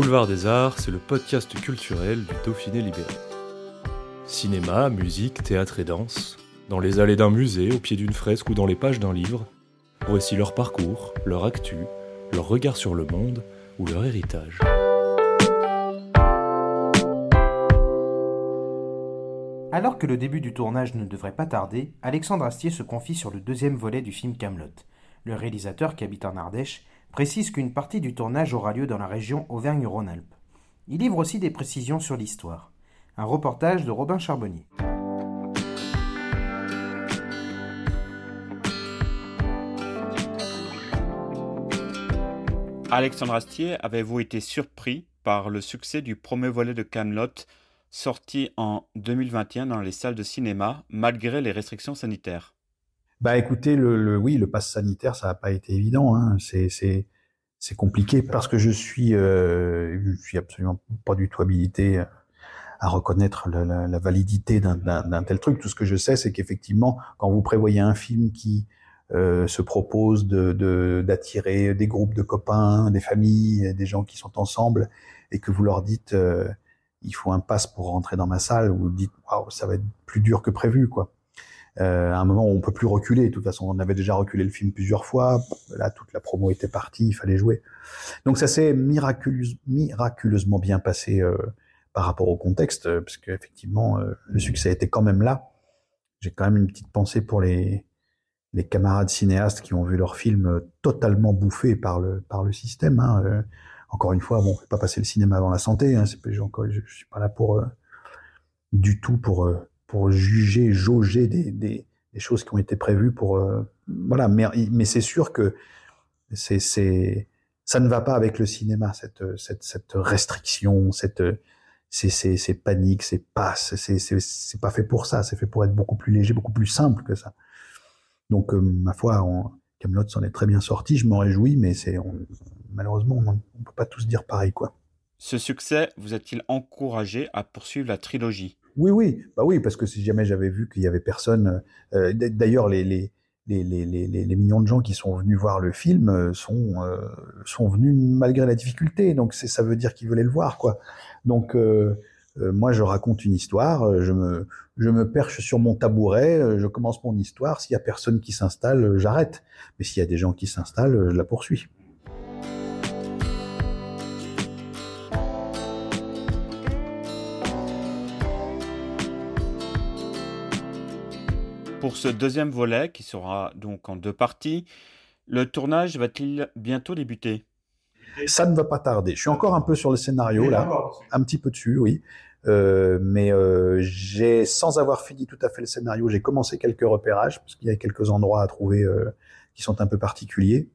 Boulevard des Arts, c'est le podcast culturel du Dauphiné libéré. Cinéma, musique, théâtre et danse, dans les allées d'un musée, au pied d'une fresque ou dans les pages d'un livre, voici leur parcours, leur actu, leur regard sur le monde ou leur héritage. Alors que le début du tournage ne devrait pas tarder, Alexandre Astier se confie sur le deuxième volet du film Camelot. Le réalisateur, qui habite en Ardèche, précise qu'une partie du tournage aura lieu dans la région Auvergne-Rhône-Alpes. Il livre aussi des précisions sur l'histoire. Un reportage de Robin Charbonnier. Alexandre Astier, avez-vous été surpris par le succès du premier volet de Camelot, sorti en 2021 dans les salles de cinéma, malgré les restrictions sanitaires? Bah écoutez, le, le- oui, le pass sanitaire, ça n'a pas été évident. Hein. C'est, c'est, compliqué parce que je suis, euh, je suis absolument pas du tout habilité à reconnaître la, la- la validité d'un, tel truc. Tout ce que je sais, c'est qu'effectivement, quand vous prévoyez un film qui euh, se propose de, de- d'attirer des groupes de copains, des familles, des gens qui sont ensemble, et que vous leur dites, euh, il faut un pass pour rentrer dans ma salle, vous dites, waouh, ça va être plus dur que prévu, quoi. Euh, à un moment où on peut plus reculer. De toute façon, on avait déjà reculé le film plusieurs fois. Là, toute la promo était partie, il fallait jouer. Donc ça s'est miraculeuse- miraculeusement bien passé euh, par rapport au contexte, euh, parce qu'effectivement, le succès était quand même là. J'ai quand même une petite pensée pour les, camarades cinéastes qui ont vu leur film totalement bouffé par le, système. hein. Encore une fois, bon, je vais pas passer le cinéma avant la santé. Hein, je, je suis pas là pour du tout pour pour juger, jauger des, choses qui ont été prévues pour euh, voilà. Mais c'est sûr que c'est ça ne va pas avec le cinéma cette restriction, cette ces paniques, ces passes, c'est c'est c'est pas fait pour ça. C'est fait pour être beaucoup plus léger, beaucoup plus simple que ça. Donc euh, ma foi, Camelot s'en est très bien sorti. Je m'en réjouis, mais c'est malheureusement on ne peut pas tous dire pareil quoi. Ce succès vous a-t-il encouragé à poursuivre la trilogie? Oui, oui, bah oui, parce que si jamais j'avais vu qu'il y avait personne, euh, d- d'ailleurs les, millions de gens qui sont venus voir le film euh, sont, euh, venus malgré la difficulté, donc ça veut dire qu'ils voulaient le voir, quoi. Donc euh, euh, moi je raconte une histoire, euh, je me, je me perche sur mon tabouret, euh, je commence mon histoire, s'il y a personne qui s'installe, euh, j'arrête, mais s'il y a des gens qui s'installent, euh, je la poursuis. Pour ce deuxième volet, qui sera donc en deux parties, le tournage va-t-il bientôt débuter? Ça ne va pas tarder. Je suis encore un peu sur le scénario là, un petit peu dessus, oui. Euh, mais euh, j'ai, sans avoir fini tout à fait le scénario, j'ai commencé quelques repérages parce qu'il y a quelques endroits à trouver euh, qui sont un peu particuliers.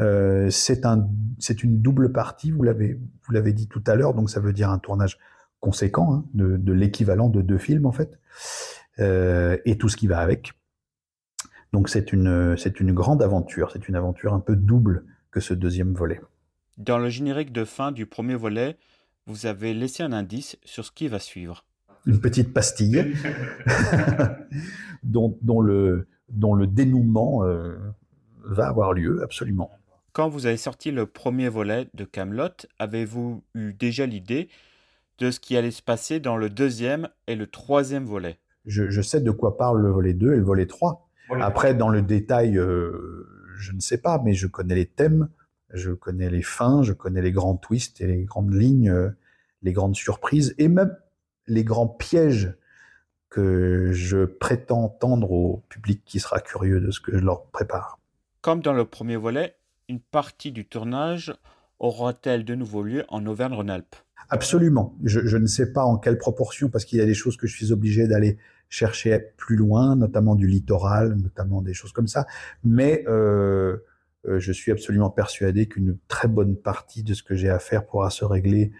Euh, c'est un, c'est une double partie. Vous l'avez, vous l'avez dit tout à l'heure, donc ça veut dire un tournage conséquent hein, de, de l'équivalent de deux films en fait, euh, et tout ce qui va avec. Donc c'est une, c'est une grande aventure. C'est une aventure un peu double que ce deuxième volet. Dans le générique de fin du premier volet, vous avez laissé un indice sur ce qui va suivre. une petite pastille dont, dont, le, dont le dénouement euh, va avoir lieu, absolument. Quand vous avez sorti le premier volet de Camelot, avez-vous eu déjà l'idée de ce qui allait se passer dans le deuxième et le troisième volet? Je, je sais de quoi parle le volet 2 et le volet 3. Après, dans le détail, euh, je ne sais pas, mais je connais les thèmes, je connais les fins, je connais les grands twists et les grandes lignes, euh, les grandes surprises et même les grands pièges que je prétends tendre au public qui sera curieux de ce que je leur prépare. Comme dans le premier volet, une partie du tournage aura-t-elle de nouveau lieu en Auvergne-Rhône-Alpes? Absolument. Je, ne sais pas en quelle proportion, parce qu'il y a des choses que je suis obligé d'aller chercher plus loin, notamment du littoral, notamment des choses comme ça. Mais euh, euh, je suis absolument persuadé qu'une très bonne partie de ce que j'ai à faire pourra se régler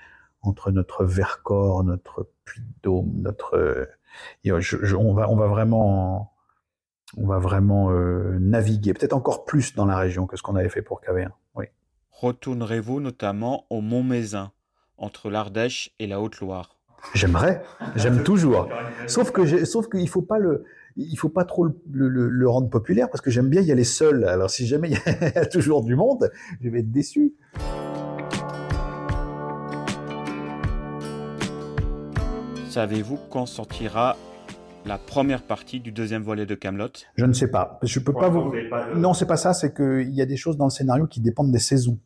entre notre Vercors, notre Puy-de-Dôme, notre euh, on va vraiment on va vraiment naviguer peut-être encore plus dans la région que ce qu'on avait fait pour KV1. Oui. Retournerez-vous notamment au Mont-Mézin entre l'Ardèche et la Haute-Loire? J'aimerais, j'aime toujours. Sauf que sauf qu'il faut pas le il faut pas trop le, le, rendre populaire parce que j'aime bien y aller seul. Alors si jamais il y a toujours du monde, je vais être déçu. Savez-vous quand sortira la première partie du deuxième volet de Camelot Je ne sais pas. Je peux pas vous. Non, c'est pas ça. C'est qu'il y a des choses dans le scénario qui dépendent des saisons.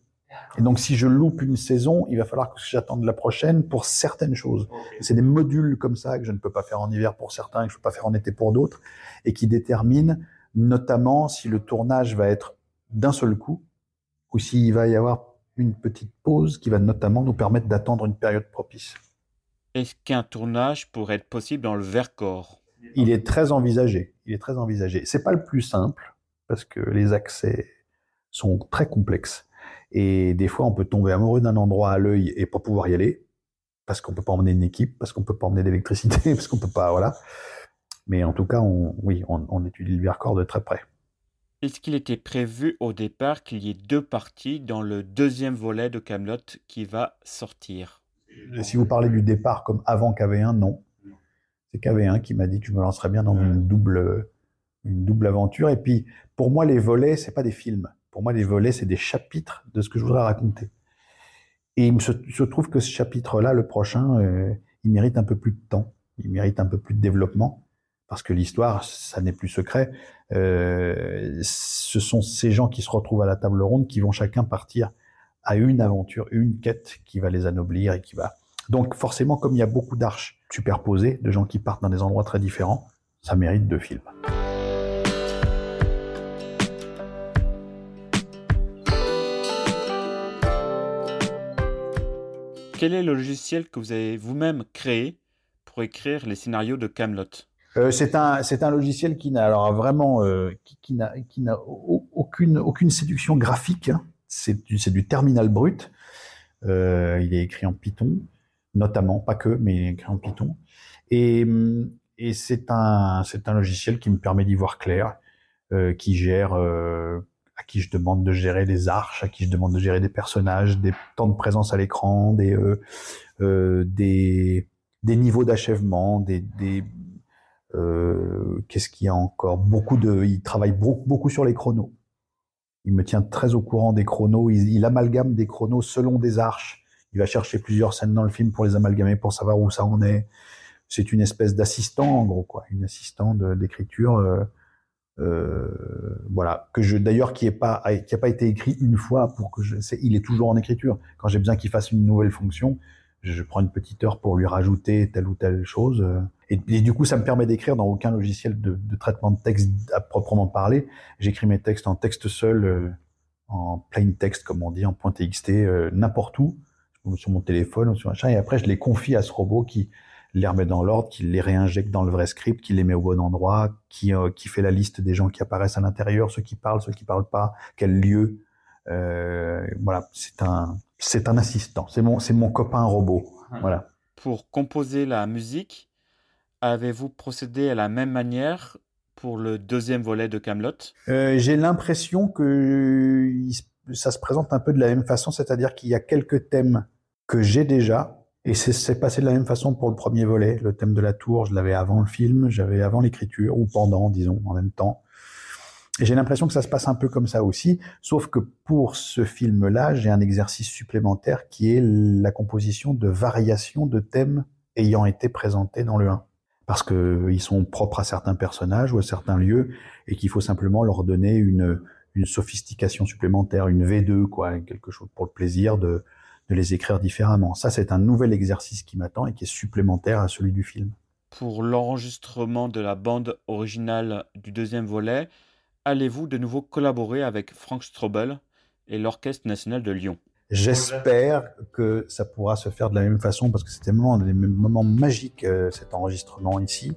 Et donc, si je loupe une saison, il va falloir que j'attende la prochaine pour certaines choses. C'est des modules comme ça que je ne peux pas faire en hiver pour certains, que je ne peux pas faire en été pour d'autres, et qui déterminent notamment si le tournage va être d'un seul coup, ou s'il va y avoir une petite pause qui va notamment nous permettre d'attendre une période propice. Est-ce qu'un tournage pourrait être possible dans le Vercors? Il est très envisagé. Il est très envisagé. C'est pas le plus simple parce que les accès sont très complexes. Et des fois, on peut tomber amoureux d'un endroit à l'œil et pas pouvoir y aller, parce qu'on peut pas emmener une équipe, parce qu'on peut pas emmener d'électricité, parce qu'on peut pas, voilà. Mais en tout cas, on, oui, on, étudie le Vercors de très près. Est-ce qu'il était prévu au départ qu'il y ait deux parties dans le deuxième volet de Camelot qui va sortir? Si vous parlez du départ comme avant KV1, non. C'est KV1 qui m'a dit que je me lancerais bien dans une double, une double aventure. Et puis, pour moi, les volets, c'est pas des films. Pour moi, les volets, c'est des chapitres de ce que je voudrais raconter. Et il se, trouve que ce chapitre-là, le prochain, euh, il mérite un peu plus de temps, il mérite un peu plus de développement, parce que l'histoire, ça n'est plus secret. Euh, ce sont ces gens qui se retrouvent à la table ronde qui vont chacun partir à une aventure, une quête qui va les anoblir et qui va. Donc forcément, comme il y a beaucoup d'arches superposées, de gens qui partent dans des endroits très différents, ça mérite deux films. Quel est le logiciel que vous avez vous-même créé pour écrire les scénarios de Camelot? Euh, c'est un c'est un logiciel qui n'a alors vraiment euh, qui, n'a qui n'a aucune aucune séduction graphique. Hein. C'est du c'est du terminal brut. Euh, il est écrit en Python, notamment pas que, mais en Python. Et c'est un logiciel qui me permet d'y voir clair, euh, qui gère euh, à qui je demande de gérer des arches, à qui je demande de gérer des personnages, des temps de présence à l'écran, des, euh, niveaux d'achèvement, des, qu'est-ce qu'il y a encore? Beaucoup de, il travaille beaucoup, sur les chronos. Il me tient très au courant des chronos. Il, amalgame des chronos selon des arches. Il va chercher plusieurs scènes dans le film pour les amalgamer, pour savoir où ça en est. C'est une espèce d'assistant, en gros, quoi, une assistant d'écriture. Euh, euh, voilà. Que je d'ailleurs qui est pas été écrit une fois pour que je il est toujours en écriture. Quand j'ai besoin qu'il fasse une nouvelle fonction je, prends une petite heure pour lui rajouter telle ou telle chose euh, et, du coup ça me permet d'écrire dans aucun logiciel de, traitement de texte à proprement parler. J'écris mes textes en texte seul en plain text comme on dit en .txt n'importe où sur mon téléphone ou sur machin et après je les confie à ce robot qui les remet dans l'ordre, qui les réinjecte dans le vrai script, qui les met au bon endroit, qui, euh, qui fait la liste des gens qui apparaissent à l'intérieur, ceux qui parlent, ceux qui parlent pas, quel lieu. Euh, voilà, c'est un, c'est un assistant. C'est mon, c'est mon copain robot. Voilà. Pour composer la musique, avez-vous procédé à la même manière pour le deuxième volet de Camelot? Euh, J'ai l'impression que ça se présente un peu de la même façon, c'est-à-dire qu'il y a quelques thèmes que j'ai déjà, et c'est passé de la même façon pour le premier volet. Le thème de la tour, je l'avais avant le film, j'avais avant l'écriture, ou pendant, disons, en même temps. Et j'ai l'impression que ça se passe un peu comme ça aussi, sauf que pour ce film-là, j'ai un exercice supplémentaire qui est la composition de variations de thèmes ayant été présentés dans le 1. Parce que ils sont propres à certains personnages ou à certains lieux, et qu'il faut simplement leur donner une, une sophistication supplémentaire, une V2, quoi, quelque chose pour le plaisir de, de les écrire différemment. Ça, c'est un nouvel exercice qui m'attend et qui est supplémentaire à celui du film. Pour l'enregistrement de la bande originale du deuxième volet, allez-vous de nouveau collaborer avec Frank Strobel et l'Orchestre national de Lyon? J'espère que ça pourra se faire de la même façon parce que c'était des moments magiques, euh, cet enregistrement ici.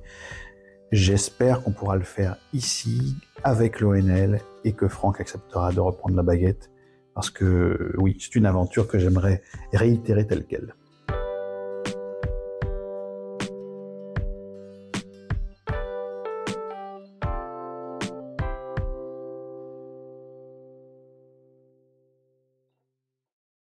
J'espère qu'on pourra le faire ici avec l'ONL et que Franck acceptera de reprendre la baguette parce que oui, c'est une aventure que j'aimerais réitérer telle qu'elle.